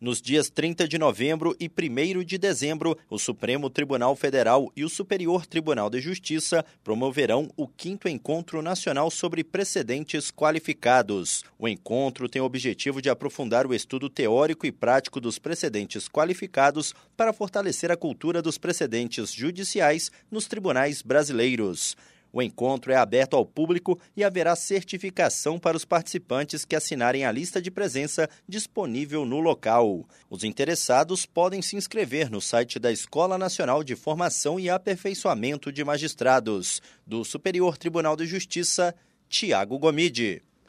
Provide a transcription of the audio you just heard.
Nos dias 30 de novembro e 1 de dezembro, o Supremo Tribunal Federal e o Superior Tribunal de Justiça promoverão o quinto Encontro Nacional sobre Precedentes Qualificados. O encontro tem o objetivo de aprofundar o estudo teórico e prático dos precedentes qualificados para fortalecer a cultura dos precedentes judiciais nos tribunais brasileiros. O encontro é aberto ao público e haverá certificação para os participantes que assinarem a lista de presença disponível no local. Os interessados podem se inscrever no site da Escola Nacional de Formação e Aperfeiçoamento de Magistrados, do Superior Tribunal de Justiça, Tiago Gomide.